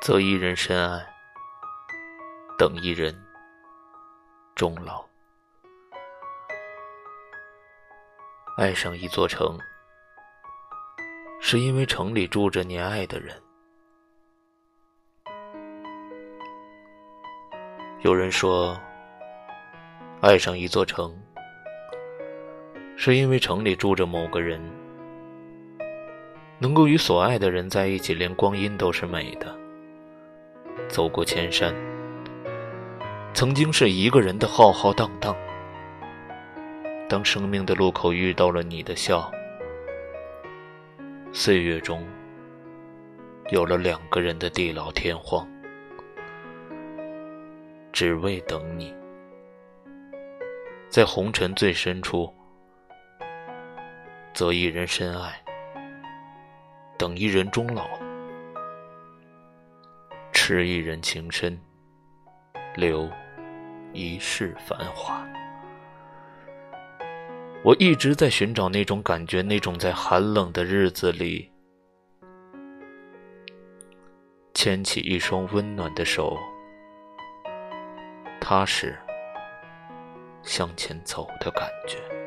择一人深爱，等一人终老。爱上一座城，是因为城里住着你爱的人。有人说，爱上一座城，是因为城里住着某个人。能够与所爱的人在一起，连光阴都是美的。走过千山，曾经是一个人的浩浩荡荡。当生命的路口遇到了你的笑，岁月中有了两个人的地老天荒，只为等你，在红尘最深处，择一人深爱，等一人终老，痴一人情深，留一世繁华。我一直在寻找那种感觉，那种在寒冷的日子里牵起一双温暖的手，踏实向前走的感觉。